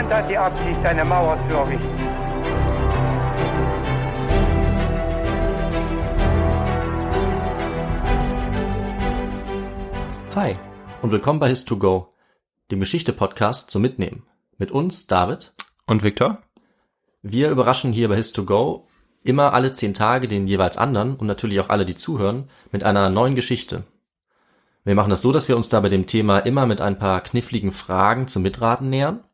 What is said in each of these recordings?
Niemand hat die Absicht, eine Mauer zu errichten. Hi und willkommen bei His2Go, dem Geschichte-Podcast zum Mitnehmen. Mit uns, David. Und Viktor? Wir überraschen hier bei His2Go immer alle zehn Tage den jeweils anderen und natürlich auch alle, die zuhören, mit einer neuen Geschichte. Wir machen das so, dass wir uns da bei dem Thema immer mit ein paar kniffligen Fragen zum Mitraten nähern.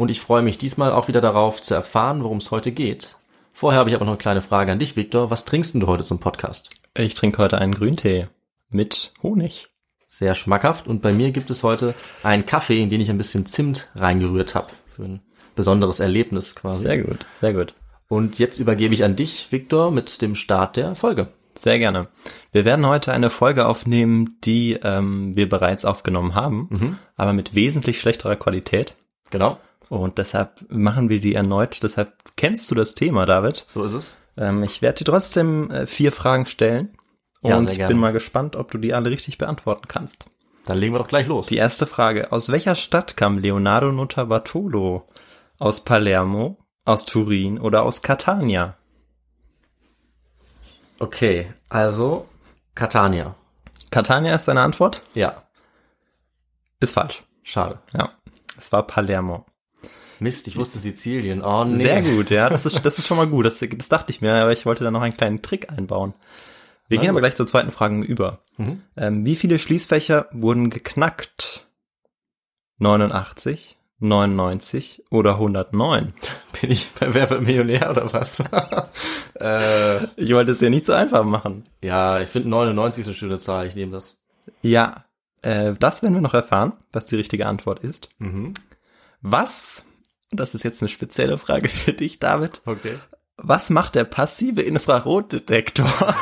Und ich freue mich diesmal auch wieder darauf zu erfahren, worum es heute geht. Vorher habe ich aber noch eine kleine Frage an dich, Viktor. Was trinkst denn du heute zum Podcast? Ich trinke heute einen Grüntee mit Honig. Sehr schmackhaft. Und bei mir gibt es heute einen Kaffee, in den ich ein bisschen Zimt reingerührt habe. Für ein besonderes Erlebnis quasi. Sehr gut, sehr gut. Und jetzt übergebe ich an dich, Viktor, mit dem Start der Folge. Sehr gerne. Wir werden heute eine Folge aufnehmen, die ähm, wir bereits aufgenommen haben, aber mit wesentlich schlechterer Qualität. Genau, Und deshalb machen wir die erneut. Deshalb kennst du das Thema, David. so ist es. Ähm, ich werde dir trotzdem äh, vier Fragen stellen. Und ich gerne. bin mal gespannt, ob du die alle richtig beantworten kannst. Dann legen wir doch gleich los. Die erste Frage. Aus welcher Stadt kam Leonardo Notarbartolo? Aus Palermo, aus Turin oder aus Catania? Okay, also Catania. Catania ist deine Antwort? Ja, Ist falsch. schade. Ja. Es war Palermo. Mist, ich wusste Sizilien. Oh nee. Sehr gut, ja. Das ist, das ist schon mal gut. Das, das dachte ich mir, aber ich wollte da noch einen kleinen Trick einbauen. Wir Na gehen aber gleich zur zweiten Frage über. Mhm. Ähm, wie viele Schließfächer wurden geknackt? 89, 99 oder 109? Bin ich bei Wer wird Millionär oder was? äh, Ich wollte es ja nicht so einfach machen. ja, ich finde 99 ist eine schöne Zahl. Ich nehme das. Ja, äh, das werden wir noch erfahren, was die richtige Antwort ist. Mhm. Was, und das ist jetzt eine spezielle Frage für dich, David, Okay. was macht der passive Infrarotdetektor?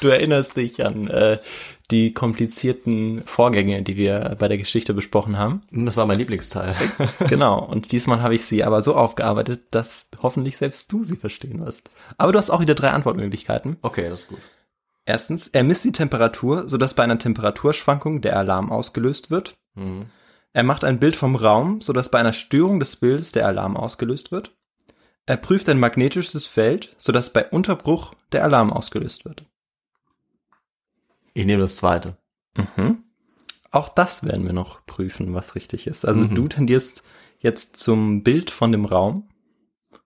du erinnerst dich an äh, die komplizierten Vorgänge, die wir bei der Geschichte besprochen haben. Das war mein Lieblingsteil. Genau, und diesmal habe ich sie aber so aufgearbeitet, dass hoffentlich selbst du sie verstehen wirst. Aber du hast auch wieder drei Antwortmöglichkeiten. Okay, das ist gut. Erstens, er misst die Temperatur, sodass bei einer Temperaturschwankung der Alarm ausgelöst wird. Mhm. Er macht ein Bild vom Raum, sodass bei einer Störung des Bildes der Alarm ausgelöst wird. Er prüft ein magnetisches Feld, sodass bei Unterbruch der Alarm ausgelöst wird. Ich nehme das zweite. Mhm. Auch das werden wir noch prüfen, was richtig ist. Also Mhm. du tendierst jetzt zum Bild von dem Raum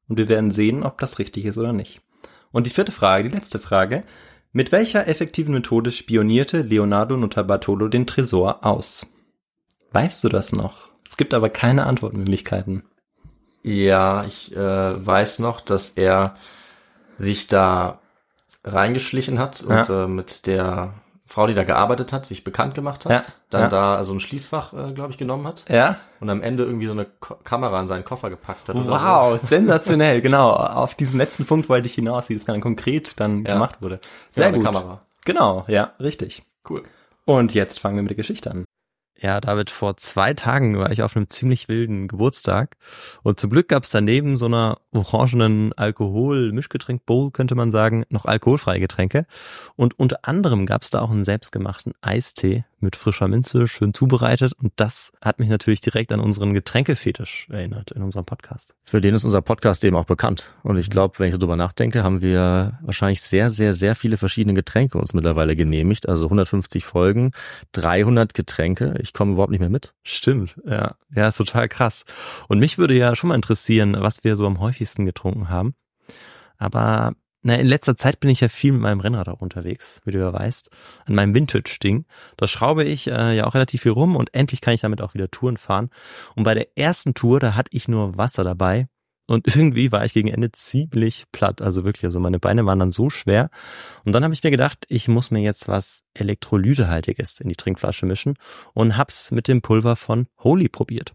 und wir werden sehen, ob das richtig ist oder nicht. Und die vierte Frage, die letzte Frage. Mit welcher effektiven Methode spionierte Leonardo Notarbartolo den Tresor aus? Weißt du das noch? Es gibt aber keine Antwortmöglichkeiten. Ja, ich äh, weiß noch, dass er sich da reingeschlichen hat und Ja. äh, mit der Frau, die da gearbeitet hat, sich bekannt gemacht hat. Ja, Dann ja. da so ein Schließfach, äh, glaube ich, genommen hat. Ja? Und am Ende irgendwie so eine Ko Kamera in seinen Koffer gepackt hat. Wow, sensationell, genau. Auf diesen letzten Punkt wollte ich hinaus, wie das dann konkret dann gemacht wurde. So. Sehr eine gut. Kamera. Genau, ja, richtig. Cool. Und jetzt fangen wir mit der Geschichte an. Ja, David, vor zwei Tagen war ich auf einem ziemlich wilden Geburtstag und zum Glück gab es daneben so einer orangenen Alkohol-Mischgetränk-Bowl, könnte man sagen, noch alkoholfreie Getränke. Und unter anderem gab es da auch einen selbstgemachten Eistee mit frischer Minze, schön zubereitet. Und das hat mich natürlich direkt an unseren Getränkefetisch erinnert in unserem Podcast. Für den ist unser Podcast eben auch bekannt. Und ich glaube, wenn ich darüber nachdenke, haben wir wahrscheinlich sehr, sehr, sehr viele verschiedene Getränke uns mittlerweile genehmigt. Also 150 Folgen, 300 Getränke. Ich komme überhaupt nicht mehr mit. Stimmt, ja. Ja, ist total krass. Und mich würde ja schon mal interessieren, was wir so am häufigsten getrunken haben. Aber na, in letzter Zeit bin ich ja viel mit meinem Rennrad auch unterwegs, wie du ja weißt, an meinem Vintage-Ding. Da schraube ich äh, ja auch relativ viel rum und endlich kann ich damit auch wieder Touren fahren. Und bei der ersten Tour, da hatte ich nur Wasser dabei und irgendwie war ich gegen Ende ziemlich platt. Also wirklich, also meine Beine waren dann so schwer. Und dann habe ich mir gedacht, ich muss mir jetzt was Elektrolytehaltiges in die Trinkflasche mischen und hab's mit dem Pulver von Holy probiert.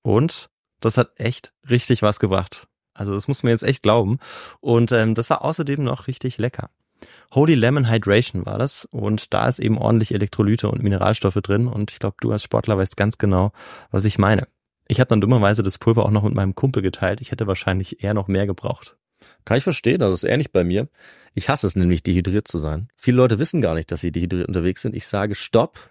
Und das hat echt richtig was gebracht. Also das muss man jetzt echt glauben. Und ähm, das war außerdem noch richtig lecker. Holy Lemon Hydration war das und da ist eben ordentlich Elektrolyte und Mineralstoffe drin und ich glaube, du als Sportler weißt ganz genau, was ich meine. Ich habe dann dummerweise das Pulver auch noch mit meinem Kumpel geteilt. Ich hätte wahrscheinlich eher noch mehr gebraucht. Kann ich verstehen, das ist ähnlich bei mir. Ich hasse es nämlich, dehydriert zu sein. Viele Leute wissen gar nicht, dass sie dehydriert unterwegs sind. Ich sage Stopp,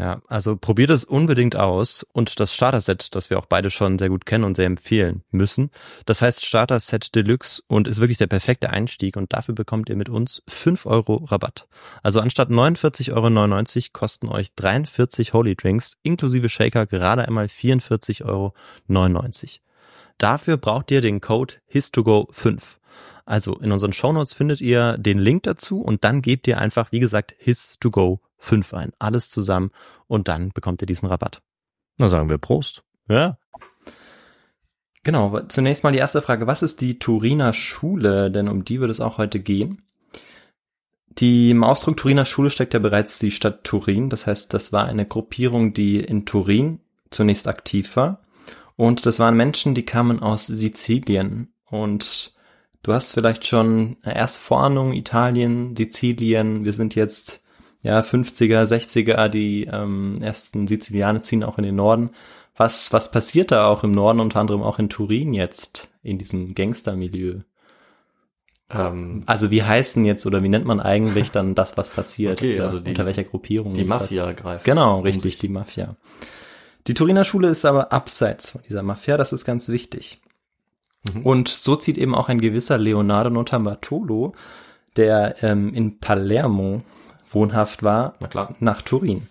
Ja, also probiert es unbedingt aus und das Starter-Set, das wir auch beide schon sehr gut kennen und sehr empfehlen müssen. Das heißt Starter-Set Deluxe und ist wirklich der perfekte Einstieg und dafür bekommt ihr mit uns fünf Euro Rabatt. Also anstatt 49,99 Euro kosten euch 43 Holy Drinks inklusive Shaker gerade einmal 44,99 Euro. Dafür braucht ihr den Code HIS2GO5. Also in unseren Shownotes findet ihr den Link dazu und dann gebt ihr einfach, wie gesagt, HIS2GO5 fünf ein. Alles zusammen und dann bekommt ihr diesen Rabatt. Na sagen wir Prost. Ja. Genau, zunächst mal die erste Frage. Was ist die Turiner Schule? Denn um die wird es auch heute gehen. Die im Ausdruck Turiner Schule steckt ja bereits die Stadt Turin. Das heißt, das war eine Gruppierung, die in Turin zunächst aktiv war. Und das waren Menschen, die kamen aus Sizilien. Und du hast vielleicht schon eine erste Vorahnung, Italien, Sizilien. Wir sind jetzt ja, 50er, 60er, die ähm, ersten Sizilianer ziehen auch in den Norden. Was, was passiert da auch im Norden, unter anderem auch in Turin jetzt, in diesem Gangstermilieu? Ähm, also wie heißt denn jetzt oder wie nennt man eigentlich dann das, was passiert? Okay, also die, unter welcher Gruppierung? Die Mafia das? greift. Genau, richtig, die Mafia. Die Turiner Schule ist aber abseits von dieser Mafia, das ist ganz wichtig. Mhm. Und so zieht eben auch ein gewisser Leonardo Notarbartolo, der ähm, in Palermo wohnhaft war, nach Turin.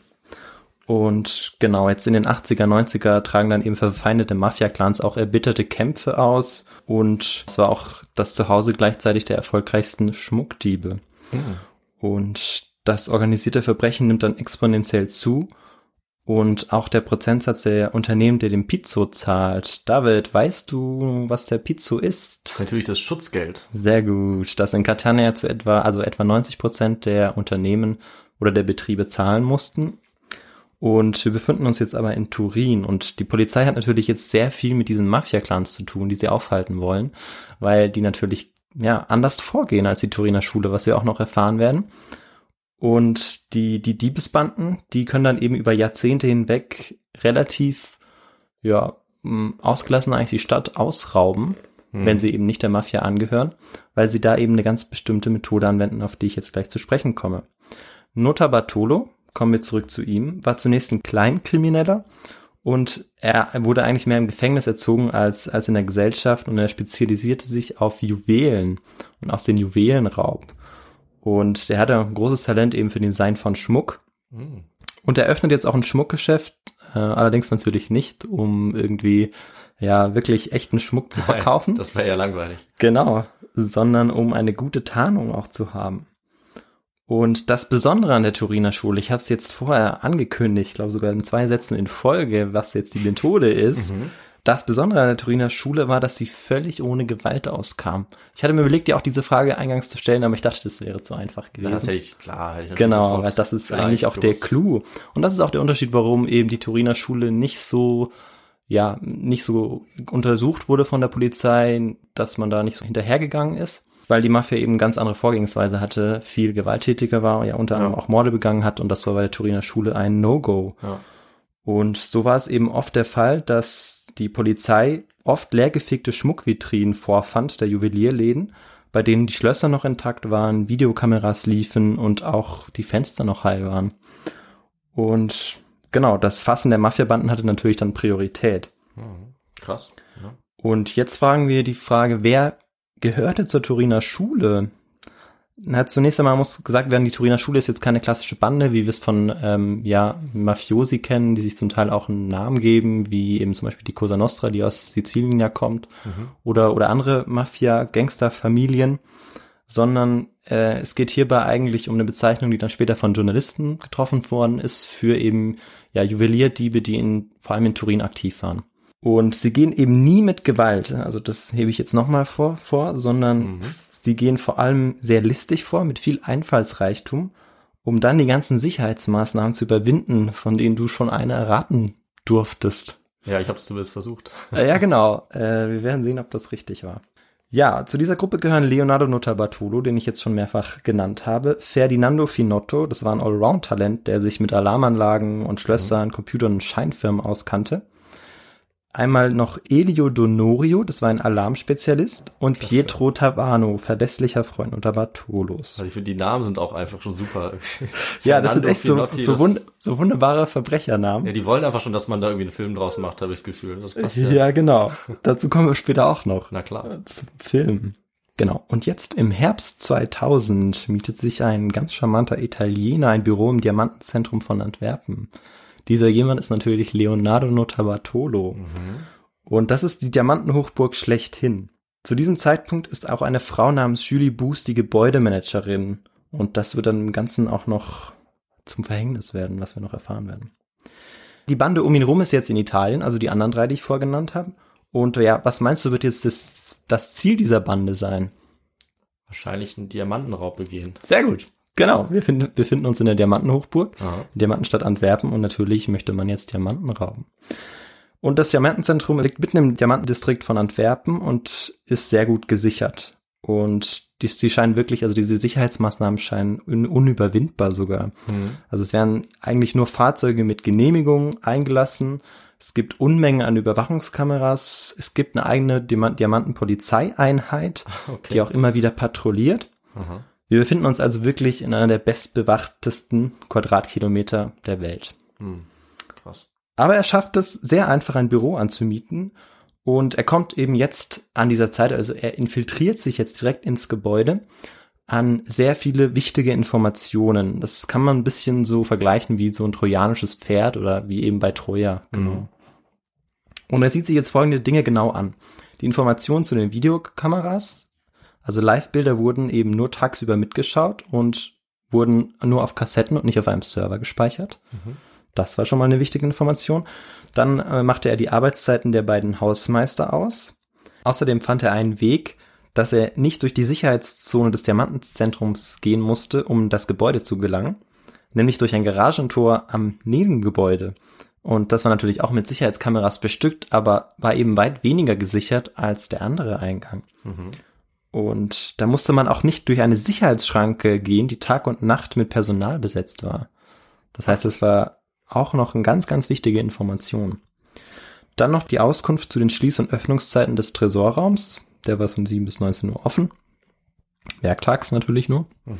Und genau, jetzt in den 80er, 90er tragen dann eben verfeindete Mafia-Clans auch erbitterte Kämpfe aus. Und es war auch das Zuhause gleichzeitig der erfolgreichsten Schmuckdiebe. Mhm. Und das organisierte Verbrechen nimmt dann exponentiell zu. Und auch der Prozentsatz der Unternehmen, der den Pizzo zahlt. David, weißt du, was der Pizzo ist? Natürlich das Schutzgeld. Sehr gut. Das in Catania zu etwa, also etwa 90 Prozent der Unternehmen oder der Betriebe zahlen mussten. Und wir befinden uns jetzt aber in Turin und die Polizei hat natürlich jetzt sehr viel mit diesen Mafia-Clans zu tun, die sie aufhalten wollen, weil die natürlich ja anders vorgehen als die Turiner Schule, was wir auch noch erfahren werden. Und die, die Diebesbanden, die können dann eben über Jahrzehnte hinweg relativ, ja, ausgelassen eigentlich die Stadt ausrauben, hm. wenn sie eben nicht der Mafia angehören, weil sie da eben eine ganz bestimmte Methode anwenden, auf die ich jetzt gleich zu sprechen komme. Nota Bartolo, kommen wir zurück zu ihm, war zunächst ein Kleinkrimineller und er wurde eigentlich mehr im Gefängnis erzogen als, als in der Gesellschaft und er spezialisierte sich auf Juwelen und auf den Juwelenraub. Und der hat ja ein großes Talent eben für den Design von Schmuck. Mhm. Und er öffnet jetzt auch ein Schmuckgeschäft, äh, allerdings natürlich nicht, um irgendwie ja wirklich echten Schmuck zu verkaufen. das wäre ja langweilig. Genau, sondern um eine gute Tarnung auch zu haben. Und das Besondere an der Turiner Schule, ich habe es jetzt vorher angekündigt, ich glaube sogar in zwei Sätzen in Folge, was jetzt die Methode ist. Mhm. Das Besondere an der Turiner Schule war, dass sie völlig ohne Gewalt auskam. Ich hatte mir überlegt, dir auch diese Frage eingangs zu stellen, aber ich dachte, das wäre zu einfach gewesen. Das hätte ich, klar, hätte ich Genau, das ist eigentlich auch gewusst. der Clou. Und das ist auch der Unterschied, warum eben die Turiner Schule nicht so, ja, nicht so untersucht wurde von der Polizei, dass man da nicht so hinterhergegangen ist weil die Mafia eben ganz andere Vorgehensweise hatte, viel gewalttätiger war, ja unter anderem ja. auch Morde begangen hat und das war bei der Turiner Schule ein No-Go. Ja. Und so war es eben oft der Fall, dass die Polizei oft leergefegte Schmuckvitrinen vorfand, der Juwelierläden, bei denen die Schlösser noch intakt waren, Videokameras liefen und auch die Fenster noch heil waren. Und genau, das Fassen der Mafiabanden hatte natürlich dann Priorität. Mhm. Krass. Ja. Und jetzt fragen wir die Frage, wer gehörte zur Turiner Schule. Na, zunächst einmal muss gesagt werden, die Turiner Schule ist jetzt keine klassische Bande, wie wir es von ähm, ja, Mafiosi kennen, die sich zum Teil auch einen Namen geben, wie eben zum Beispiel die Cosa Nostra, die aus Sizilien ja kommt, mhm. oder, oder andere Mafia-Gangster-Familien, sondern äh, es geht hierbei eigentlich um eine Bezeichnung, die dann später von Journalisten getroffen worden ist, für eben ja, Juwelierdiebe, die in, vor allem in Turin aktiv waren. Und sie gehen eben nie mit Gewalt, also das hebe ich jetzt nochmal vor, vor, sondern mhm. Sie gehen vor allem sehr listig vor, mit viel Einfallsreichtum, um dann die ganzen Sicherheitsmaßnahmen zu überwinden, von denen du schon eine erraten durftest. Ja, ich habe es zumindest versucht. Ja, genau. Äh, wir werden sehen, ob das richtig war. Ja, zu dieser Gruppe gehören Leonardo Notarbartolo, den ich jetzt schon mehrfach genannt habe, Ferdinando Finotto, das war ein Allround-Talent, der sich mit Alarmanlagen und Schlössern, mhm. Computern und Scheinfirmen auskannte. Einmal noch Elio Donorio, das war ein Alarmspezialist, und Klasse. Pietro Tavano, verlässlicher Freund unter Bartolos. Also ich finde, die Namen sind auch einfach schon super. ja, das sind echt so, so, wund so, wunderbare Verbrechernamen. Ja, die wollen einfach schon, dass man da irgendwie einen Film draus macht, habe ich das Gefühl. Das passt ja. ja, genau. Dazu kommen wir später auch noch. Na klar. Zum Film. Genau. Und jetzt im Herbst 2000 mietet sich ein ganz charmanter Italiener ein Büro im Diamantenzentrum von Antwerpen. Dieser jemand ist natürlich Leonardo Notarbartolo. Mhm. Und das ist die Diamantenhochburg schlechthin. Zu diesem Zeitpunkt ist auch eine Frau namens Julie Boos die Gebäudemanagerin. Und das wird dann im Ganzen auch noch zum Verhängnis werden, was wir noch erfahren werden. Die Bande um ihn rum ist jetzt in Italien, also die anderen drei, die ich vorgenannt habe. Und ja, was meinst du, wird jetzt das, das Ziel dieser Bande sein? Wahrscheinlich einen Diamantenraub begehen. Sehr gut. Genau, wir finden, befinden uns in der Diamantenhochburg, Aha. Diamantenstadt Antwerpen und natürlich möchte man jetzt Diamanten rauben. Und das Diamantenzentrum liegt mitten im Diamantendistrikt von Antwerpen und ist sehr gut gesichert. Und die, die scheinen wirklich, also diese Sicherheitsmaßnahmen scheinen un, unüberwindbar sogar. Mhm. Also es werden eigentlich nur Fahrzeuge mit Genehmigung eingelassen. Es gibt Unmengen an Überwachungskameras. Es gibt eine eigene Diamantenpolizeieinheit, okay. die auch immer wieder patrouilliert. Aha. Wir befinden uns also wirklich in einer der bestbewachtesten Quadratkilometer der Welt. Hm, krass. Aber er schafft es sehr einfach, ein Büro anzumieten. Und er kommt eben jetzt an dieser Zeit, also er infiltriert sich jetzt direkt ins Gebäude an sehr viele wichtige Informationen. Das kann man ein bisschen so vergleichen wie so ein trojanisches Pferd oder wie eben bei Troja. Genau. Mhm. Und er sieht sich jetzt folgende Dinge genau an. Die Informationen zu den Videokameras, also Live-Bilder wurden eben nur tagsüber mitgeschaut und wurden nur auf Kassetten und nicht auf einem Server gespeichert. Mhm. Das war schon mal eine wichtige Information. Dann äh, machte er die Arbeitszeiten der beiden Hausmeister aus. Außerdem fand er einen Weg, dass er nicht durch die Sicherheitszone des Diamantenzentrums gehen musste, um das Gebäude zu gelangen, nämlich durch ein Garagentor am Nebengebäude. Und das war natürlich auch mit Sicherheitskameras bestückt, aber war eben weit weniger gesichert als der andere Eingang. Mhm. Und da musste man auch nicht durch eine Sicherheitsschranke gehen, die Tag und Nacht mit Personal besetzt war. Das heißt, es war auch noch eine ganz, ganz wichtige Information. Dann noch die Auskunft zu den Schließ- und Öffnungszeiten des Tresorraums. Der war von 7 bis 19 Uhr offen. Werktags natürlich nur. Mhm.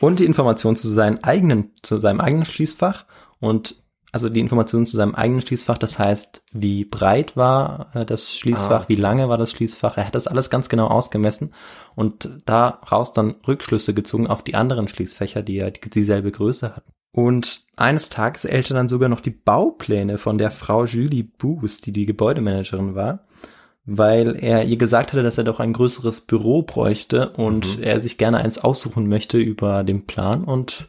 Und die Information zu seinem eigenen, zu seinem eigenen Schließfach und also die Informationen zu seinem eigenen Schließfach, das heißt, wie breit war äh, das Schließfach, ah. wie lange war das Schließfach, er hat das alles ganz genau ausgemessen und daraus dann Rückschlüsse gezogen auf die anderen Schließfächer, die ja dieselbe Größe hatten. Und eines Tages erhält er dann sogar noch die Baupläne von der Frau Julie Boos, die die Gebäudemanagerin war. weil er ihr gesagt hatte, dass er doch ein größeres Büro bräuchte und Mhm. er sich gerne eins aussuchen möchte über den Plan und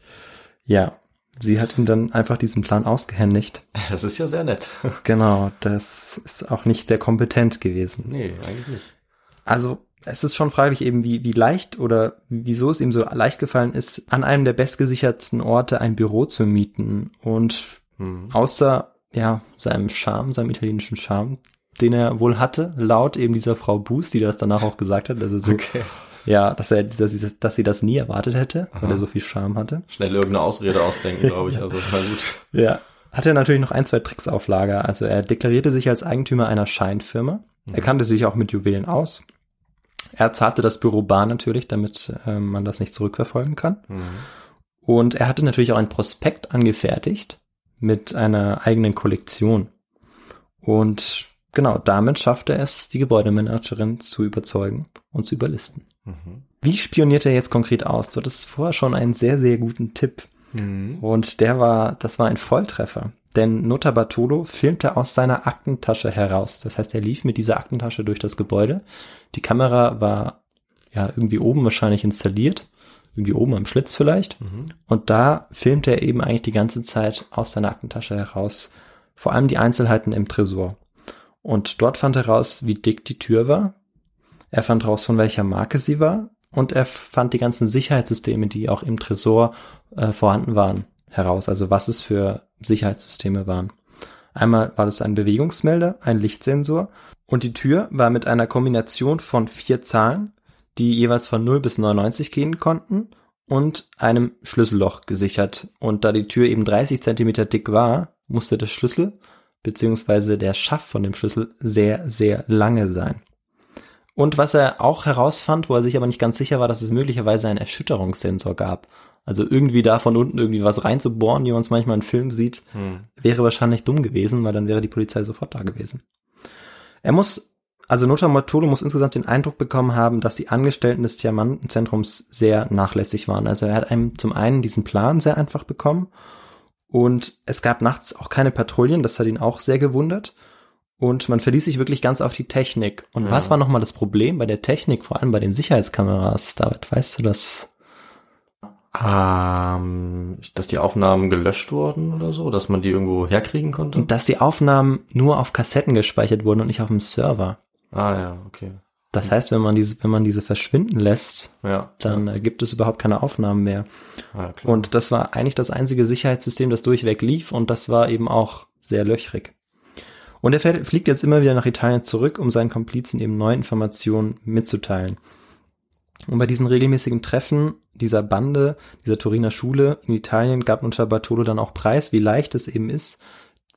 ja, sie hat ihm dann einfach diesen Plan ausgehändigt. Das ist ja sehr nett. Genau, das ist auch nicht sehr kompetent gewesen. Nee, eigentlich nicht. Also es ist schon fraglich eben, wie, wie leicht oder wieso es ihm so leicht gefallen ist, an einem der bestgesichertsten Orte ein Büro zu mieten. Und Mhm. außer ja seinem Charme, seinem italienischen Charme, den er wohl hatte, laut eben dieser Frau Buß, die das danach auch gesagt hat, dass er so, Okay. Ja, dass er, dass sie, dass sie das nie erwartet hätte, weil Aha. er so viel Charme hatte. Schnell irgendeine Ausrede ausdenken, glaube ich. Also, na gut. Ja. Hat er natürlich noch ein, zwei Tricks auf Lager. Also er deklarierte sich als Eigentümer einer Scheinfirma. Er kannte sich auch mit Juwelen aus. Er zahlte das Büro bar natürlich, damit äh, man das nicht zurückverfolgen kann. Mhm. Und er hatte natürlich auch ein Prospekt angefertigt mit einer eigenen Kollektion. Und genau damit schaffte er es, die Gebäudemanagerin zu überzeugen und zu überlisten. Mhm. Wie spioniert er jetzt konkret aus? Du hattest vorher schon einen sehr, sehr guten Tipp. Mhm. Und der war, das war ein Volltreffer. Denn Nota Bartolo filmte aus seiner Aktentasche heraus. Das heißt, er lief mit dieser Aktentasche durch das Gebäude. Die Kamera war ja irgendwie oben wahrscheinlich installiert. Irgendwie oben am Schlitz vielleicht. Mhm. Und da filmte er eben eigentlich die ganze Zeit aus seiner Aktentasche heraus. Vor allem die Einzelheiten im Tresor. Und dort fand er raus, wie dick die Tür war. Er fand raus, von welcher Marke sie war. Und er fand die ganzen Sicherheitssysteme, die auch im Tresor äh, vorhanden waren, heraus. Also was es für Sicherheitssysteme waren. Einmal war das ein Bewegungsmelder, ein Lichtsensor und die Tür war mit einer Kombination von vier Zahlen, die jeweils von 0 bis 99 gehen konnten und einem Schlüsselloch gesichert. Und da die Tür eben 30 Zentimeter dick war, musste der Schlüssel beziehungsweise der Schaft von dem Schlüssel sehr, sehr lange sein. Und was er auch herausfand, wo er sich aber nicht ganz sicher war, dass es möglicherweise einen Erschütterungssensor gab. Also irgendwie da von unten irgendwie was reinzubohren, wie man es manchmal in Filmen sieht, Mhm. wäre wahrscheinlich dumm gewesen, weil dann wäre die Polizei sofort da gewesen. Er muss, also Nota Mortolo muss insgesamt den Eindruck bekommen haben, dass die Angestellten des Diamantenzentrums sehr nachlässig waren. Also er hat einem zum einen diesen Plan sehr einfach bekommen und es gab nachts auch keine Patrouillen, das hat ihn auch sehr gewundert. Und man verließ sich wirklich ganz auf die Technik. Und Ja. was war nochmal das Problem bei der Technik, vor allem bei den Sicherheitskameras? David, weißt du das? Ähm, dass die Aufnahmen gelöscht wurden oder so, dass man die irgendwo herkriegen konnte? Und dass die Aufnahmen nur auf Kassetten gespeichert wurden und nicht auf dem Server. ah ja, okay. Das heißt, wenn man diese, wenn man diese verschwinden lässt, Ja. dann äh, gibt es überhaupt keine Aufnahmen mehr. ja, klar. Und das war eigentlich das einzige Sicherheitssystem, das durchweg lief und das war eben auch sehr löchrig. Und er fährt, fliegt jetzt immer wieder nach Italien zurück, um seinen Komplizen eben neue Informationen mitzuteilen. Und bei diesen regelmäßigen Treffen dieser Bande, dieser Turiner Schule in Italien gab unter Bartolo dann auch preis, wie leicht es eben ist,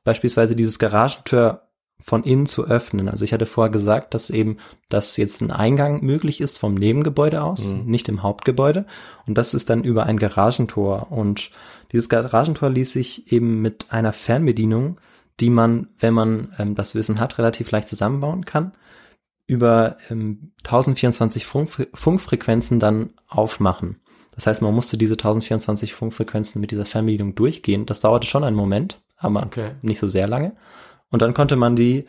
beispielsweise dieses Garagentür von innen zu öffnen. Also ich hatte vorher gesagt, dass eben, dass jetzt ein Eingang möglich ist vom Nebengebäude aus, Mhm. nicht im Hauptgebäude. Und das ist dann über ein Garagentor. Und dieses Garagentor ließ sich eben mit einer Fernbedienung, die man, wenn man ähm, das Wissen hat, relativ leicht zusammenbauen kann, über ähm, 1024 Funk Funkfrequenzen dann aufmachen. Das heißt, man musste diese 1024 Funkfrequenzen mit dieser Fernbedienung durchgehen. Das dauerte schon einen Moment, aber Okay. nicht so sehr lange. Und dann konnte man die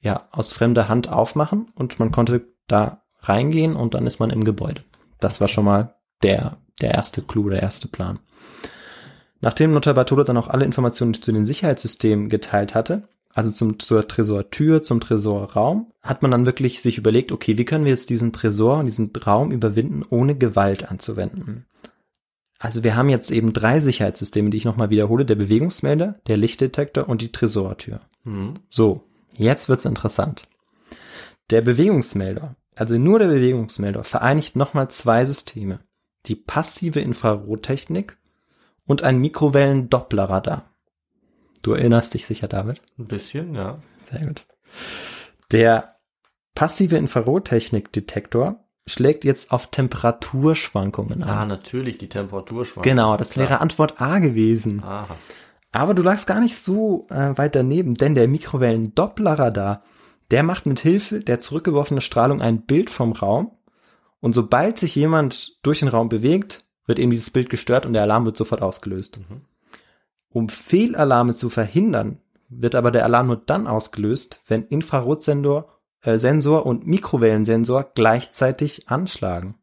ja aus fremder Hand aufmachen und man konnte da reingehen und dann ist man im Gebäude. Das war schon mal der, der erste Clou, der erste Plan. Nachdem Notar Bartolo dann auch alle Informationen zu den Sicherheitssystemen geteilt hatte, also zum, zur Tresortür, zum Tresorraum, hat man dann wirklich sich überlegt, okay, wie können wir jetzt diesen Tresor und diesen Raum überwinden, ohne Gewalt anzuwenden? Also wir haben jetzt eben drei Sicherheitssysteme, die ich nochmal wiederhole, der Bewegungsmelder, der Lichtdetektor und die Tresortür. Mhm. So, jetzt wird's interessant. Der Bewegungsmelder, also nur der Bewegungsmelder, vereinigt nochmal zwei Systeme. Die passive Infrarottechnik und ein Mikrowellen-Dopplerradar. Du erinnerst dich sicher, David? Ein bisschen, ja. Sehr gut. Der passive Infrarottechnik-Detektor schlägt jetzt auf Temperaturschwankungen Ah, an. natürlich, die Temperatur schwankt. genau, das wäre Klar. Antwort A gewesen. Aha. Aber du lagst gar nicht so äh, weit daneben, denn der Mikrowellen-Dopplerradar, der macht mit Hilfe der zurückgeworfenen Strahlung ein Bild vom Raum und sobald sich jemand durch den Raum bewegt, wird eben dieses Bild gestört und der Alarm wird sofort ausgelöst. Mhm. Um Fehlalarme zu verhindern, wird aber der Alarm nur dann ausgelöst, wenn Infrarotsensor äh, Sensor und Mikrowellensensor gleichzeitig anschlagen.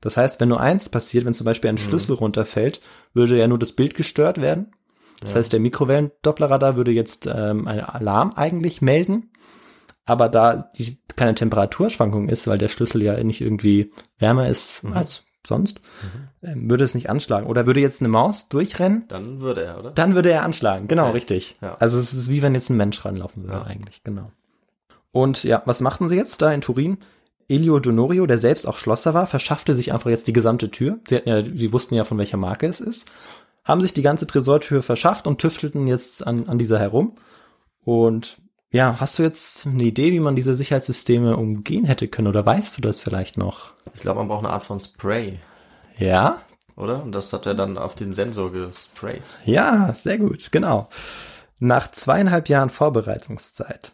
Das heißt, wenn nur eins passiert, wenn zum Beispiel ein Schlüssel runterfällt, würde ja nur das Bild gestört werden. Das heißt, der Mikrowellendopplerradar würde jetzt ähm, einen Alarm eigentlich melden. Aber da die, keine Temperaturschwankung ist, weil der Schlüssel ja nicht irgendwie wärmer ist als sonst, ähm, würde es nicht anschlagen. Oder würde jetzt eine Maus durchrennen, Dann würde er, oder? dann würde er anschlagen. Genau, Okay. richtig. Ja. Also es ist wie wenn jetzt ein Mensch ranlaufen würde Ja. eigentlich, genau. Und ja, was machten sie jetzt da in Turin? Elio Donorio, der selbst auch Schlosser war, verschaffte sich einfach jetzt die gesamte Tür. Sie, hatten ja, sie wussten ja, von welcher Marke es ist. Haben sich die ganze Tresortür verschafft und tüftelten jetzt an, an dieser herum. Und ja, hast du jetzt eine Idee, wie man diese Sicherheitssysteme umgehen hätte können? Oder weißt du das vielleicht noch? Ich glaube, man braucht eine Art von Spray, Ja, oder? Und das hat er dann auf den Sensor gesprayt. Ja, sehr gut, genau. Nach zweieinhalb Jahren Vorbereitungszeit.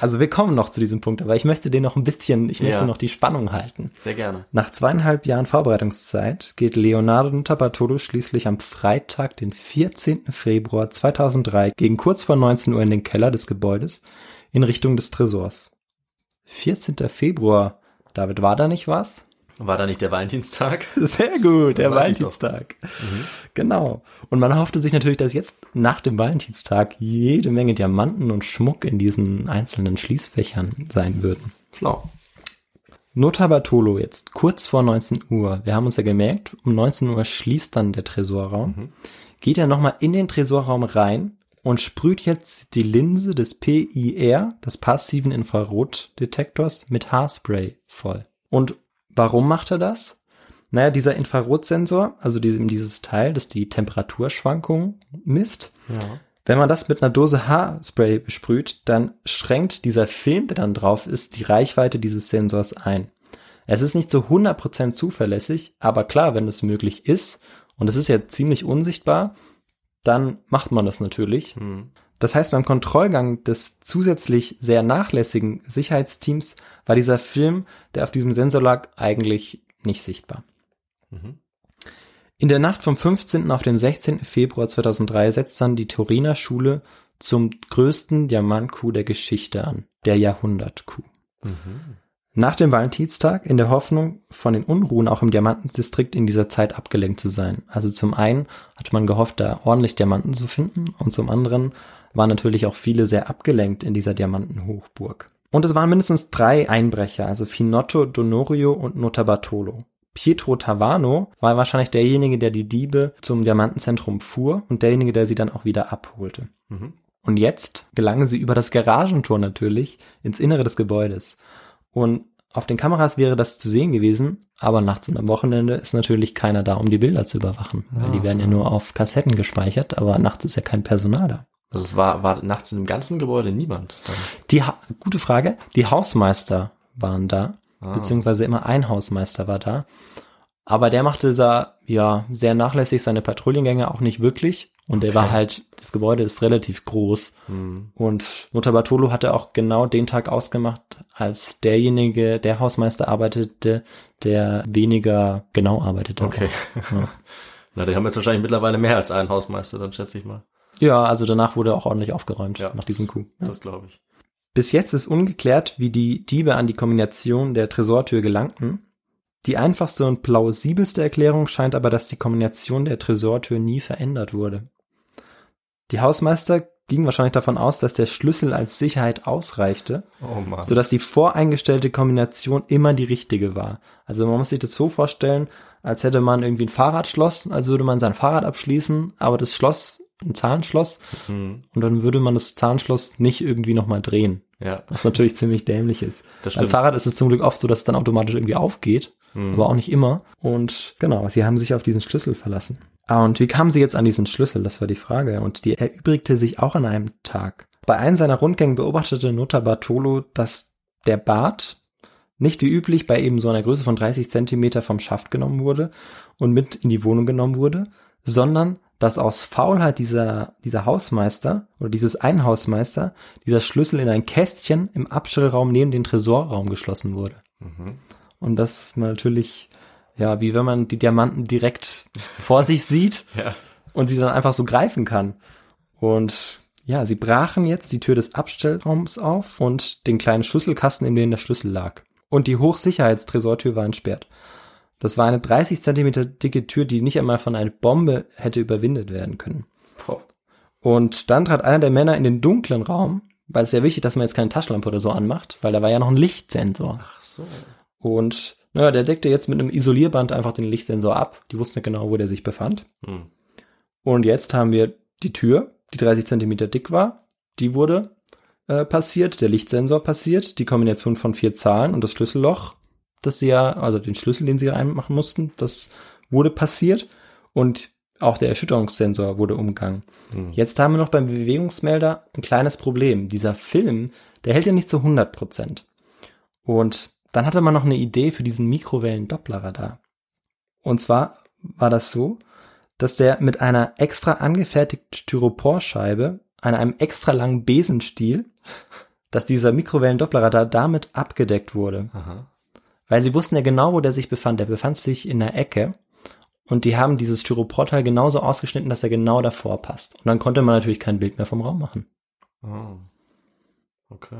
Also wir kommen noch zu diesem Punkt, aber ich möchte den noch ein bisschen, ich möchte Ja. noch die Spannung halten. Sehr gerne. Nach zweieinhalb Jahren Vorbereitungszeit geht Leonardo Tabatolo schließlich am Freitag, den 14. Februar 2003, gegen kurz vor 19 Uhr in den Keller des Gebäudes in Richtung des Tresors. 14. Februar, David, war da nicht was? War da nicht der Valentinstag? Sehr gut, der. Valentinstag. Genau. Und man hoffte sich natürlich, dass jetzt nach dem Valentinstag jede Menge Diamanten und Schmuck in diesen einzelnen Schließfächern sein würden. Schlau. Nota Bartolo jetzt, kurz vor 19 Uhr. Wir haben uns ja gemerkt, um 19 Uhr schließt dann der Tresorraum. Geht er nochmal in den Tresorraum rein und sprüht jetzt die Linse des PIR, des passiven Infrarotdetektors, mit Haarspray voll. Und warum macht er das? Naja, dieser Infrarotsensor, also dieses Teil, das die Temperaturschwankungen misst, Ja. wenn man das mit einer Dose Haarspray besprüht, dann schränkt dieser Film, der dann drauf ist, die Reichweite dieses Sensors ein. Es ist nicht zu 100% zuverlässig, aber klar, wenn es möglich ist, und es ist ja ziemlich unsichtbar, dann macht man das natürlich. Hm. Das heißt, beim Kontrollgang des zusätzlich sehr nachlässigen Sicherheitsteams war dieser Film, der auf diesem Sensor lag, eigentlich nicht sichtbar. Mhm. In der Nacht vom 15. auf den 16. Februar 2003 setzt dann die Turiner Schule zum größten Diamant-Coup der Geschichte an, der Jahrhundert-Coup. Mhm. Nach dem Valentinstag in der Hoffnung, von den Unruhen auch im Diamantendistrikt in dieser Zeit abgelenkt zu sein. Also zum einen hat man gehofft, da ordentlich Diamanten zu finden und zum anderen waren natürlich auch viele sehr abgelenkt in dieser Diamantenhochburg. Und es waren mindestens drei Einbrecher, also Finotto, Donorio und Notabartolo. Pietro Tavano war wahrscheinlich derjenige, der die Diebe zum Diamantenzentrum fuhr und derjenige, der sie dann auch wieder abholte. Mhm. Und jetzt gelangen sie über das Garagentor natürlich ins Innere des Gebäudes. Und auf den Kameras wäre das zu sehen gewesen, aber nachts und am Wochenende ist natürlich keiner da, um die Bilder zu überwachen, weil die werden ja nur auf Kassetten gespeichert, aber nachts ist ja kein Personal da. Also es war, war nachts in dem ganzen Gebäude niemand. Dann. Die ha gute Frage, die Hausmeister waren da, Ah. beziehungsweise immer ein Hausmeister war da. Aber der machte sa, ja, sehr nachlässig seine Patrouillengänge auch nicht wirklich. Und der war halt, das Gebäude ist relativ groß. Hm. Und Mutter Bartolo hatte auch genau den Tag ausgemacht, als derjenige, der Hausmeister arbeitete, der weniger genau arbeitete. Okay. Ja. Na, die haben jetzt wahrscheinlich mittlerweile mehr als einen Hausmeister, dann schätze ich mal. Ja, also danach wurde auch ordentlich aufgeräumt Ja, nach diesem Coup. Ja. Das glaube ich. Bis jetzt ist ungeklärt, wie die Diebe an die Kombination der Tresortür gelangten. Die einfachste und plausibelste Erklärung scheint aber, dass die Kombination der Tresortür nie verändert wurde. Die Hausmeister gingen wahrscheinlich davon aus, dass der Schlüssel als Sicherheit ausreichte, Oh Mann. sodass die voreingestellte Kombination immer die richtige war. Also man muss sich das so vorstellen, als hätte man irgendwie ein Fahrradschloss, also würde man sein Fahrrad abschließen, aber das Schloss, ein Zahnschloss, Hm. und dann würde man das Zahnschloss nicht irgendwie nochmal drehen. Ja, Was natürlich ziemlich dämlich ist. das Beim stimmt. Fahrrad ist es zum Glück oft so, dass es dann automatisch irgendwie aufgeht, Hm. aber auch nicht immer. Und genau, sie haben sich auf diesen Schlüssel verlassen. Ah, und wie kamen sie jetzt an diesen Schlüssel? Das war die Frage. Und die erübrigte sich auch an einem Tag. Bei einem seiner Rundgängen beobachtete Nota Bartolo, dass der Bart nicht wie üblich bei eben so einer Größe von 30 Zentimeter vom Schaft genommen wurde und mit in die Wohnung genommen wurde, sondern dass aus Faulheit dieser, dieser Hausmeister oder dieses Einhausmeister dieser Schlüssel in ein Kästchen im Abstellraum neben den Tresorraum geschlossen wurde. Mhm. Und das ist natürlich, ja, wie wenn man die Diamanten direkt vor sich sieht Ja. und sie dann einfach so greifen kann. Und ja, sie brachen jetzt die Tür des Abstellraums auf und den kleinen Schlüsselkasten, in dem der Schlüssel lag. Und die Hochsicherheitstresortür war entsperrt. Das war eine 30 Zentimeter dicke Tür, die nicht einmal von einer Bombe hätte überwindet werden können. Boah. Und dann trat einer der Männer in den dunklen Raum, weil es ja wichtig, dass man jetzt keine Taschenlampe oder so anmacht, weil da war ja noch ein Lichtsensor. Ach so. Und naja, der deckte jetzt mit einem Isolierband einfach den Lichtsensor ab. Die wussten ja genau, wo der sich befand. Hm. Und jetzt haben wir die Tür, die 30 Zentimeter dick war. Die wurde äh, passiert, der Lichtsensor passiert, die Kombination von vier Zahlen und das Schlüsselloch, das sie ja, also den Schlüssel, den sie reinmachen mussten, das wurde passiert. Und auch der Erschütterungssensor wurde umgangen. Hm. Jetzt haben wir noch beim Bewegungsmelder ein kleines Problem. Dieser Film, der hält ja nicht zu 100 Prozent. Und dann hatte man noch eine Idee für diesen Mikrowellen-Dopplerradar. Und zwar war das so, dass der mit einer extra angefertigten Styroporscheibe an einem extra langen Besenstiel, dass dieser Mikrowellen-Dopplerradar damit abgedeckt wurde. Aha. Weil sie wussten ja genau, wo der sich befand. Der befand sich in der Ecke. Und die haben dieses Styroporteil genauso ausgeschnitten, dass er genau davor passt. Und dann konnte man natürlich kein Bild mehr vom Raum machen. Oh. Okay.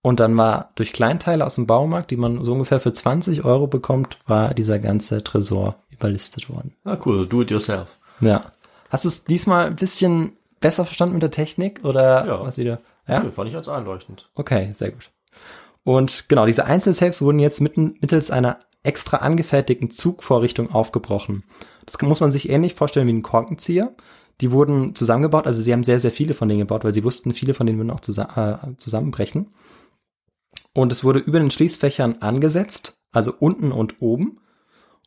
Und dann war durch Kleinteile aus dem Baumarkt, die man so ungefähr für 20 Euro bekommt, war dieser ganze Tresor überlistet worden. Ah, cool. Do it yourself. Ja. Hast du es diesmal ein bisschen besser verstanden mit der Technik oder Ja. was wieder? Ja? Ja. fand ich als einleuchtend. Okay, sehr gut. Und genau, diese Einzelsafes wurden jetzt mittels einer extra angefertigten Zugvorrichtung aufgebrochen. Das muss man sich ähnlich vorstellen wie ein Korkenzieher. Die wurden zusammengebaut, also sie haben sehr, sehr viele von denen gebaut, weil sie wussten, viele von denen würden auch zusa äh, zusammenbrechen. Und es wurde über den Schließfächern angesetzt, also unten und oben.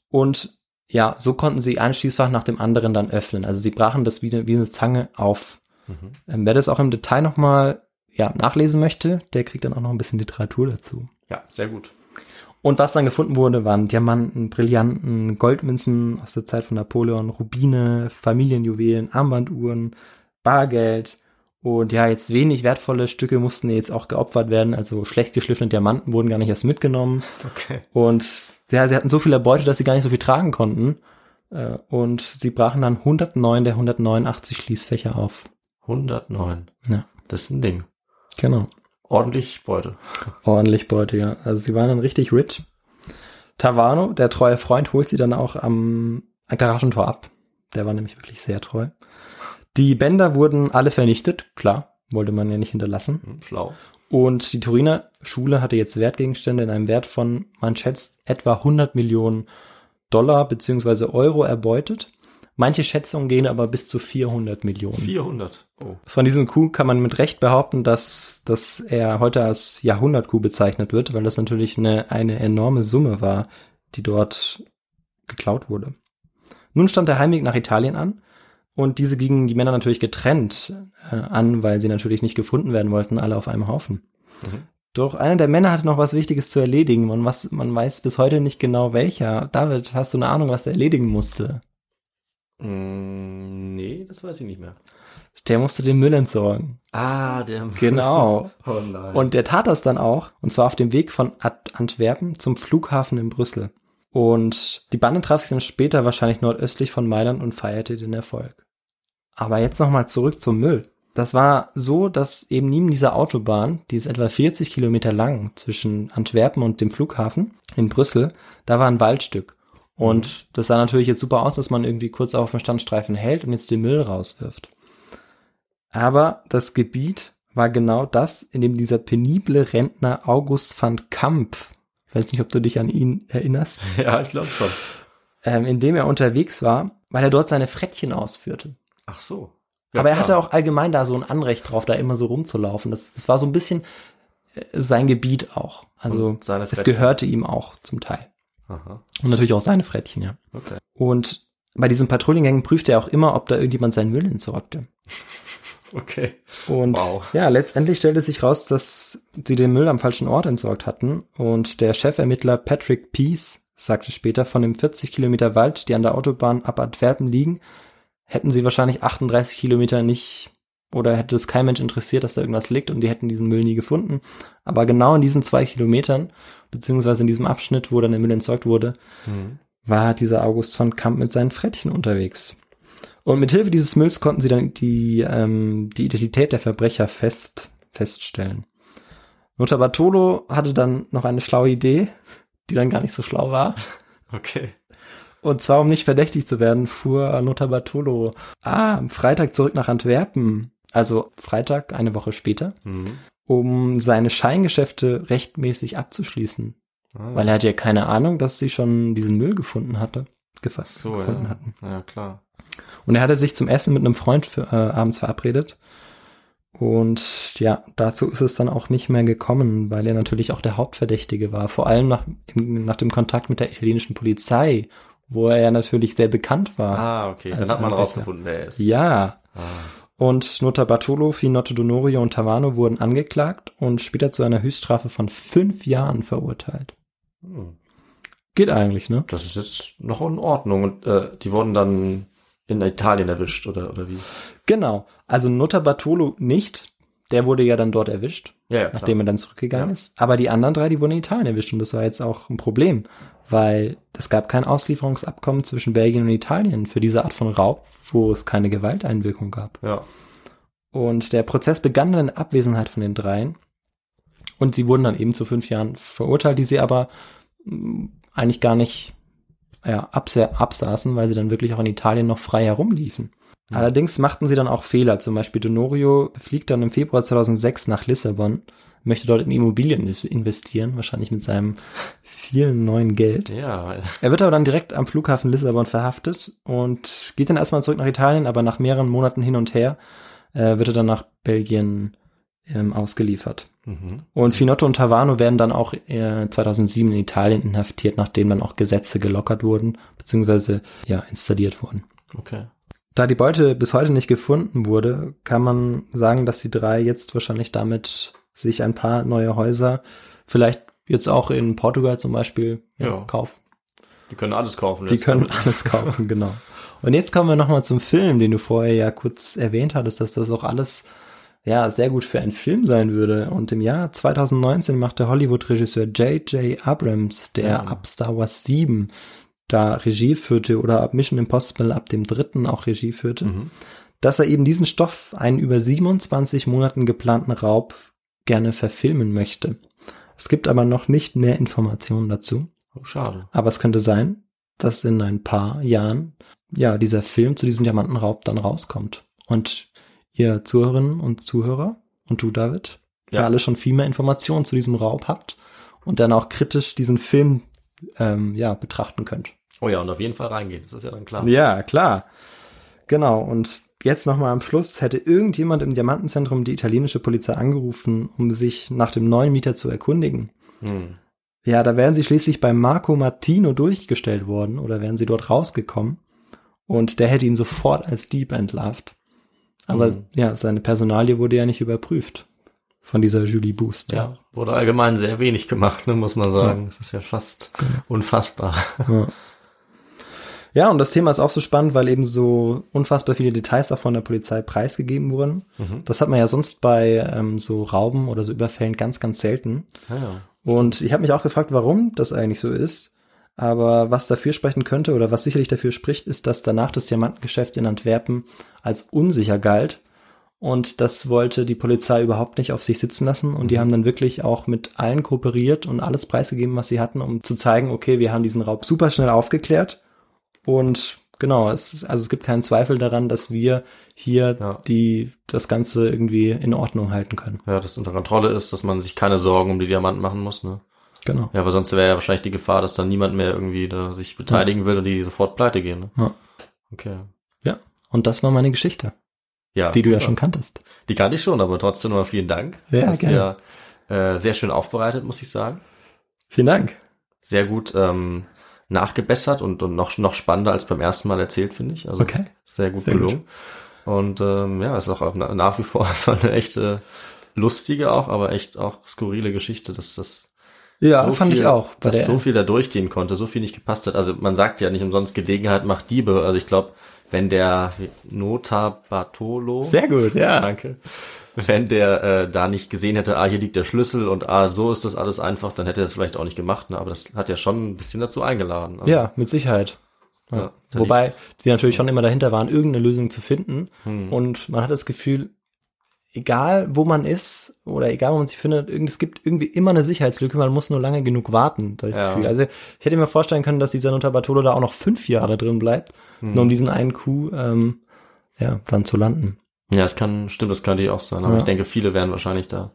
Und ja, so konnten sie ein Schließfach nach dem anderen dann öffnen. Also sie brachen das wie eine, wie eine Zange auf. Mhm. Ähm, wer das auch im Detail nochmal ja, nachlesen möchte, der kriegt dann auch noch ein bisschen Literatur dazu. Ja, sehr gut. Und was dann gefunden wurde, waren Diamanten, Brillanten, Goldmünzen aus der Zeit von Napoleon, Rubine, Familienjuwelen, Armbanduhren, Bargeld. Und ja, jetzt wenig wertvolle Stücke mussten jetzt auch geopfert werden. Also schlecht geschliffene Diamanten wurden gar nicht erst mitgenommen. Okay. Und ja, sie hatten so viel Erbeute, dass sie gar nicht so viel tragen konnten. Äh, Und sie brachen dann 109 der 189 Schließfächer auf. 109. Ja. Das ist ein Ding. Genau. Ordentlich Beute. Ordentlich Beute, ja. Also sie waren dann richtig rich. Tavano, der treue Freund, holt sie dann auch am Garagentor ab. Der war nämlich wirklich sehr treu. Die Bänder wurden alle vernichtet, klar, wollte man ja nicht hinterlassen. Hm, schlau. Und die Turiner Schule hatte jetzt Wertgegenstände in einem Wert von, man schätzt, etwa 100 Millionen Dollar beziehungsweise Euro erbeutet. Manche Schätzungen gehen aber bis zu 400 Millionen. 400. Oh. Von diesem Coup kann man mit Recht behaupten, dass, dass er heute als Jahrhundert-Coup bezeichnet wird, weil das natürlich eine, eine enorme Summe war, die dort geklaut wurde. Nun stand der Heimweg nach Italien an und diese gingen die Männer natürlich getrennt äh, an, weil sie natürlich nicht gefunden werden wollten, alle auf einem Haufen. Mhm. Doch einer der Männer hatte noch was Wichtiges zu erledigen und was, man weiß bis heute nicht genau welcher. David, hast du eine Ahnung, was der erledigen musste? Mm, nee, das weiß ich nicht mehr. Der musste den Müll entsorgen. Ah, der. Genau. oh nein. Und der tat das dann auch, und zwar auf dem Weg von Ad Antwerpen zum Flughafen in Brüssel. Und die Bande traf sich dann später wahrscheinlich nordöstlich von Mailand und feierte den Erfolg. Aber jetzt nochmal zurück zum Müll. Das war so, dass eben neben dieser Autobahn, die ist etwa 40 Kilometer lang zwischen Antwerpen und dem Flughafen in Brüssel, da war ein Waldstück. Und das sah natürlich jetzt super aus, dass man irgendwie kurz auf dem Standstreifen hält und jetzt den Müll rauswirft. Aber das Gebiet war genau das, in dem dieser penible Rentner August van Kamp, ich weiß nicht, ob du dich an ihn erinnerst, ja, ich glaube schon. ähm, in dem er unterwegs war, weil er dort seine Frettchen ausführte. Ach so. Aber er hatte auch allgemein da so ein Anrecht drauf, da immer so rumzulaufen. Das, das war so ein bisschen äh, sein Gebiet auch. Also es gehörte ihm auch zum Teil. Aha. Und natürlich auch seine Frettchen, ja. Okay. Und bei diesen Patrouillengängen prüfte er auch immer, ob da irgendjemand seinen Müll entsorgte. Okay. Und Wow. ja, letztendlich stellte sich raus, dass sie den Müll am falschen Ort entsorgt hatten. Und der Chefermittler Patrick Peace sagte später, von dem 40 Kilometer Wald, die an der Autobahn ab Antwerpen liegen, hätten sie wahrscheinlich 38 Kilometer nicht oder hätte es kein Mensch interessiert, dass da irgendwas liegt und die hätten diesen Müll nie gefunden. Aber genau in diesen zwei Kilometern, beziehungsweise in diesem Abschnitt, wo dann der Müll entsorgt wurde, Mhm. war dieser August von Kamp mit seinen Frettchen unterwegs. Und mit Hilfe dieses Mülls konnten sie dann die, ähm, die Identität der Verbrecher fest, feststellen. Notar Bartolo hatte dann noch eine schlaue Idee, die dann gar nicht so schlau war. Okay. Und zwar, um nicht verdächtig zu werden, fuhr Notar Bartolo ah, am Freitag zurück nach Antwerpen. Also Freitag, eine Woche später, Mhm. um seine Scheingeschäfte rechtmäßig abzuschließen. Ah, Weil er hat ja keine Ahnung, dass sie schon diesen Müll gefunden hatte. Gefasst so, gefunden ja. hatten. ja, klar. Und er hatte sich zum Essen mit einem Freund für, äh, abends verabredet. Und ja, dazu ist es dann auch nicht mehr gekommen, weil er natürlich auch der Hauptverdächtige war. Vor allem nach, im, nach dem Kontakt mit der italienischen Polizei, wo er ja natürlich sehr bekannt war. Ah, okay. Dann hat man rausgefunden, wer er ist. Ja. Ah. Und Nota Bartolo, Finotto Donorio und Tavano wurden angeklagt und später zu einer Höchststrafe von fünf Jahren verurteilt. Hm. Geht eigentlich, ne? Das ist jetzt noch in Ordnung. Und äh, die wurden dann in Italien erwischt, oder, oder wie? Genau. Also Nota Bartolo nicht. Der wurde ja dann dort erwischt. Ja, ja nachdem er dann zurückgegangen Ja. ist. Aber die anderen drei, die wurden in Italien erwischt und das war jetzt auch ein Problem, weil es gab kein Auslieferungsabkommen zwischen Belgien und Italien für diese Art von Raub, wo es keine Gewalteinwirkung gab. Ja. Und der Prozess begann dann in Abwesenheit von den dreien und sie wurden dann eben zu fünf Jahren verurteilt, die sie aber mh, eigentlich gar nicht ja, absa absaßen, weil sie dann wirklich auch in Italien noch frei herumliefen. Mhm. Allerdings machten sie dann auch Fehler. Zum Beispiel Donorio fliegt dann im Februar 2006 nach Lissabon, möchte dort in Immobilien investieren, wahrscheinlich mit seinem vielen neuen Geld. Ja, Er wird aber dann direkt am Flughafen Lissabon verhaftet und geht dann erstmal zurück nach Italien, aber nach mehreren Monaten hin und her äh, wird er dann nach Belgien ähm, ausgeliefert. mhm. Und Finotto und Tavano werden dann auch äh, 2007 in Italien inhaftiert, nachdem dann auch Gesetze gelockert wurden, beziehungsweise ja, installiert wurden. okay. Da die Beute bis heute nicht gefunden wurde, kann man sagen, dass die drei jetzt wahrscheinlich damit sich ein paar neue Häuser, vielleicht jetzt auch in Portugal zum Beispiel, ja, Ja. kaufen. Die können alles kaufen. Die können alles kaufen, genau. Und jetzt kommen wir nochmal zum Film, den du vorher ja kurz erwähnt hattest, dass das auch alles ja sehr gut für einen Film sein würde. Und im Jahr 2019 machte Hollywood-Regisseur J.J. Abrams, der Ja. ab Star Wars 7 da Regie führte oder ab Mission Impossible ab dem dritten auch Regie führte, Mhm. dass er eben diesen Stoff, einen über 27 Monaten geplanten Raub, gerne verfilmen möchte. Es gibt aber noch nicht mehr Informationen dazu. Oh, schade. Aber es könnte sein, dass in ein paar Jahren ja dieser Film zu diesem Diamantenraub dann rauskommt. Und ihr Zuhörerinnen und Zuhörer und du, David, ja. Alle schon viel mehr Informationen zu diesem Raub habt und dann auch kritisch diesen Film ähm, ja betrachten könnt. Oh ja, und auf jeden Fall reingehen. Das ist ja dann klar. Ja, klar. Genau. Und jetzt nochmal am Schluss, hätte irgendjemand im Diamantenzentrum die italienische Polizei angerufen, um sich nach dem neuen Mieter zu erkundigen. Hm. Ja, da wären sie schließlich bei Marco Martino durchgestellt worden oder wären sie dort rausgekommen. Und der hätte ihn sofort als Dieb entlarvt. Aber Mhm. ja, seine Personalie wurde ja nicht überprüft von dieser Julie Boost. Ja, wurde allgemein sehr wenig gemacht, ne, muss man sagen. Das ist ja fast unfassbar. Ja. Ja, und das Thema ist auch so spannend, weil eben so unfassbar viele Details auch von der Polizei preisgegeben wurden. Mhm. Das hat man ja sonst bei ähm, so Rauben oder so Überfällen ganz, ganz selten. Ja, ja. Und ich habe mich auch gefragt, warum das eigentlich so ist. Aber was dafür sprechen könnte oder was sicherlich dafür spricht, ist, dass danach das Diamantengeschäft in Antwerpen als unsicher galt. Und das wollte die Polizei überhaupt nicht auf sich sitzen lassen. Und die haben dann wirklich auch mit allen kooperiert und alles preisgegeben, was sie hatten, um zu zeigen, okay, wir haben diesen Raub super schnell aufgeklärt. Und genau, es ist, also es gibt keinen Zweifel daran, dass wir hier Ja. die, das Ganze irgendwie in Ordnung halten können. ja, dass unter Kontrolle ist, dass man sich keine Sorgen um die Diamanten machen muss, ne? Genau. Ja, aber sonst wäre ja wahrscheinlich die Gefahr, dass dann niemand mehr irgendwie da sich beteiligen will und die sofort pleite gehen, ne? Ja. Okay. Ja. Und das war meine Geschichte, Ja. die du ja schon kanntest. Die kannte ich schon, aber trotzdem mal vielen Dank. Ja, Hast gerne. ja äh, sehr schön aufbereitet, muss ich sagen. Vielen Dank. Sehr gut ähm, nachgebessert und, und noch, noch spannender als beim ersten Mal erzählt, finde ich. Also Okay. sehr gut Sehr gelungen. Und ähm, ja, ist auch na- nach wie vor eine echte lustige auch, aber echt auch skurrile Geschichte, dass das Ja, so fand viel, ich auch. Dass der, so viel da durchgehen konnte, so viel nicht gepasst hat. Also man sagt ja nicht umsonst, Gelegenheit macht Diebe. Also ich glaube, wenn der Nota Bartolo, Sehr gut, ja. danke, wenn der äh, da nicht gesehen hätte, ah, hier liegt der Schlüssel und ah, so ist das alles einfach, dann hätte er es vielleicht auch nicht gemacht. Ne? Aber das hat ja schon ein bisschen dazu eingeladen. Also, ja, mit Sicherheit. Ja. Ja, Wobei sie natürlich schon immer dahinter waren, irgendeine Lösung zu finden. Hm. Und man hat das Gefühl, egal wo man ist oder egal wo man sich findet, es gibt irgendwie immer eine Sicherheitslücke, man muss nur lange genug warten, das Ja. Gefühl. Also ich hätte mir vorstellen können, dass dieser Nutter Bartolo da auch noch fünf Jahre drin bleibt, Hm. nur um diesen einen Coup ähm, ja, dann zu landen. Ja, es kann, stimmt, das kann die auch sein. Aber Ja. ich denke, viele wären wahrscheinlich da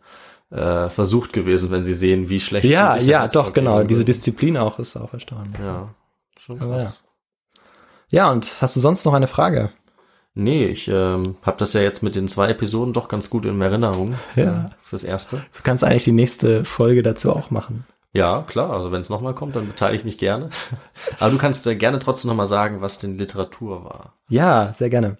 äh, versucht gewesen, wenn sie sehen, wie schlecht Ja, die ja, doch, genau. Diese. Disziplin auch ist auch erstaunlich. Ja, schon krass. Ja, und hast du sonst noch eine Frage? Nee, ich ähm, habe das ja jetzt mit den zwei Episoden doch ganz gut in Erinnerung Ja. äh, fürs Erste. Du kannst eigentlich die nächste Folge dazu auch machen. Ja, klar, also wenn es nochmal kommt, dann beteilige ich mich gerne. Aber du kannst äh, gerne trotzdem nochmal sagen, was denn Literatur war. Ja, sehr gerne.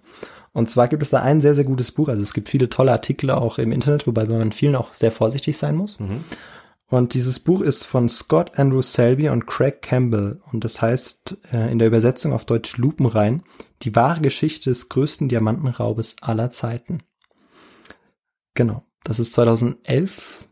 Und zwar gibt es da ein sehr, sehr gutes Buch. Also es gibt viele tolle Artikel auch im Internet, wobei man vielen auch sehr vorsichtig sein muss. Mhm. Und dieses Buch ist von Scott Andrew Selby und Craig Campbell. Und das heißt äh, in der Übersetzung auf Deutsch Lupenrein, die wahre Geschichte des größten Diamantenraubes aller Zeiten. Genau. Das ist 2011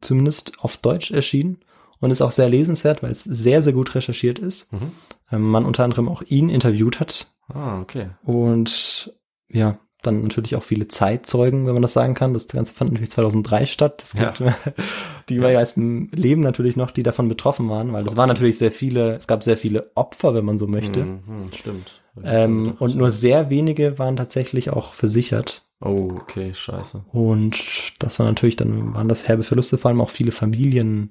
zumindest auf Deutsch erschienen und ist auch sehr lesenswert, weil es sehr, sehr gut recherchiert ist. Mhm. Ähm, man unter anderem auch ihn interviewt hat Ah, okay. und ja, dann natürlich auch viele Zeitzeugen, wenn man das sagen kann. Das Ganze fand natürlich 2003 statt. Es Ja. gibt die meisten leben natürlich noch, die davon betroffen waren, weil es waren natürlich sehr viele, es gab sehr viele Opfer, wenn man so möchte. Mhm, mhm, stimmt. Ähm, und nur sehr wenige waren tatsächlich auch versichert. Oh, okay, scheiße. Und das war natürlich, dann waren das herbe Verluste, vor allem auch viele Familien,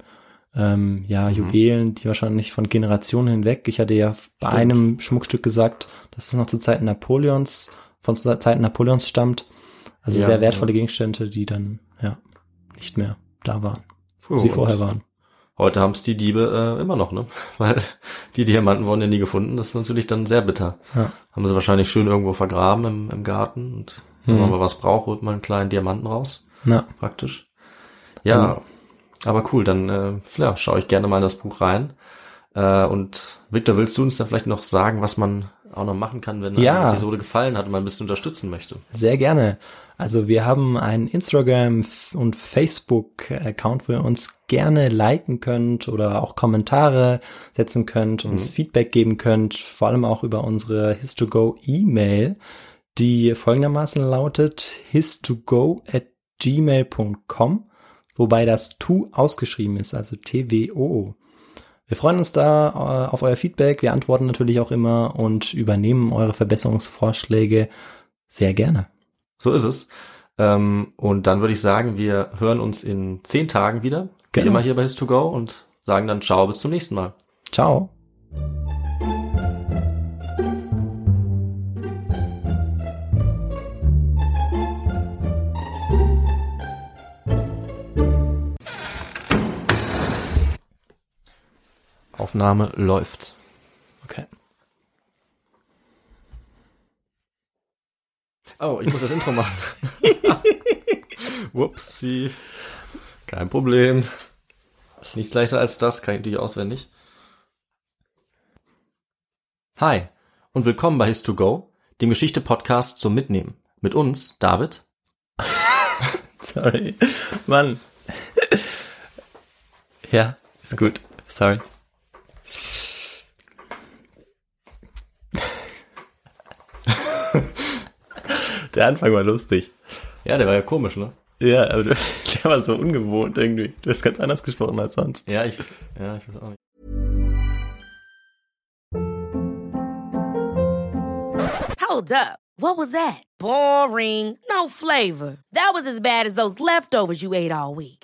ähm, ja, Juwelen, die wahrscheinlich von Generationen hinweg. Ich hatte ja bei Stimmt. einem Schmuckstück gesagt, dass es noch zu Zeiten Napoleons, von Zeiten Napoleons stammt. Also Ja, sehr wertvolle Gegenstände, die dann, ja, nicht mehr da waren, wo sie und vorher waren. Heute haben es die Diebe äh, immer noch, ne? Weil die Diamanten wurden ja nie gefunden. Das ist natürlich dann sehr bitter. Ja. Haben sie wahrscheinlich schön irgendwo vergraben im, im Garten. Und wenn Hm. man mal was braucht, holt man einen kleinen Diamanten raus. Na, Praktisch. Ja, aber cool. Dann äh, ja, schaue ich gerne mal in das Buch rein. Äh, und Victor, willst du uns da vielleicht noch sagen, was man auch noch machen kann, wenn Ja. eine Episode gefallen hat und man ein bisschen unterstützen möchte? Sehr gerne. Also wir haben einen Instagram- und Facebook-Account, wo ihr uns gerne liken könnt oder auch Kommentare setzen könnt, uns Feedback geben könnt, vor allem auch über unsere His2Go-E-Mail, die folgendermaßen lautet his2go at gmail.com, wobei das to ausgeschrieben ist, also T-W-O-O. Wir freuen uns da äh, auf euer Feedback. Wir antworten natürlich auch immer und übernehmen eure Verbesserungsvorschläge sehr gerne. So ist es. Ähm, und dann würde ich sagen, wir hören uns in zehn Tagen wieder. Wie Genau. immer hier bei His2Go und sagen dann Ciao, bis zum nächsten Mal. Ciao. Aufnahme läuft. Okay. Oh, ich muss das Intro machen. Whoopsie. Kein Problem. Nichts leichter als das, kann ich natürlich auswendig. Hi und willkommen bei His2Go, dem Geschichte-Podcast zum Mitnehmen. Mit uns, David. Sorry. Mann. ja, ist gut. Sorry. Der Anfang war lustig. Ja, der war ja komisch, ne? Ja, aber der war so ungewohnt irgendwie. Du hast ganz anders gesprochen als sonst. Ja, ich, ja, ich weiß auch nicht. Hold up. What was that? Boring. No flavor. That was as bad as those leftovers you ate all week.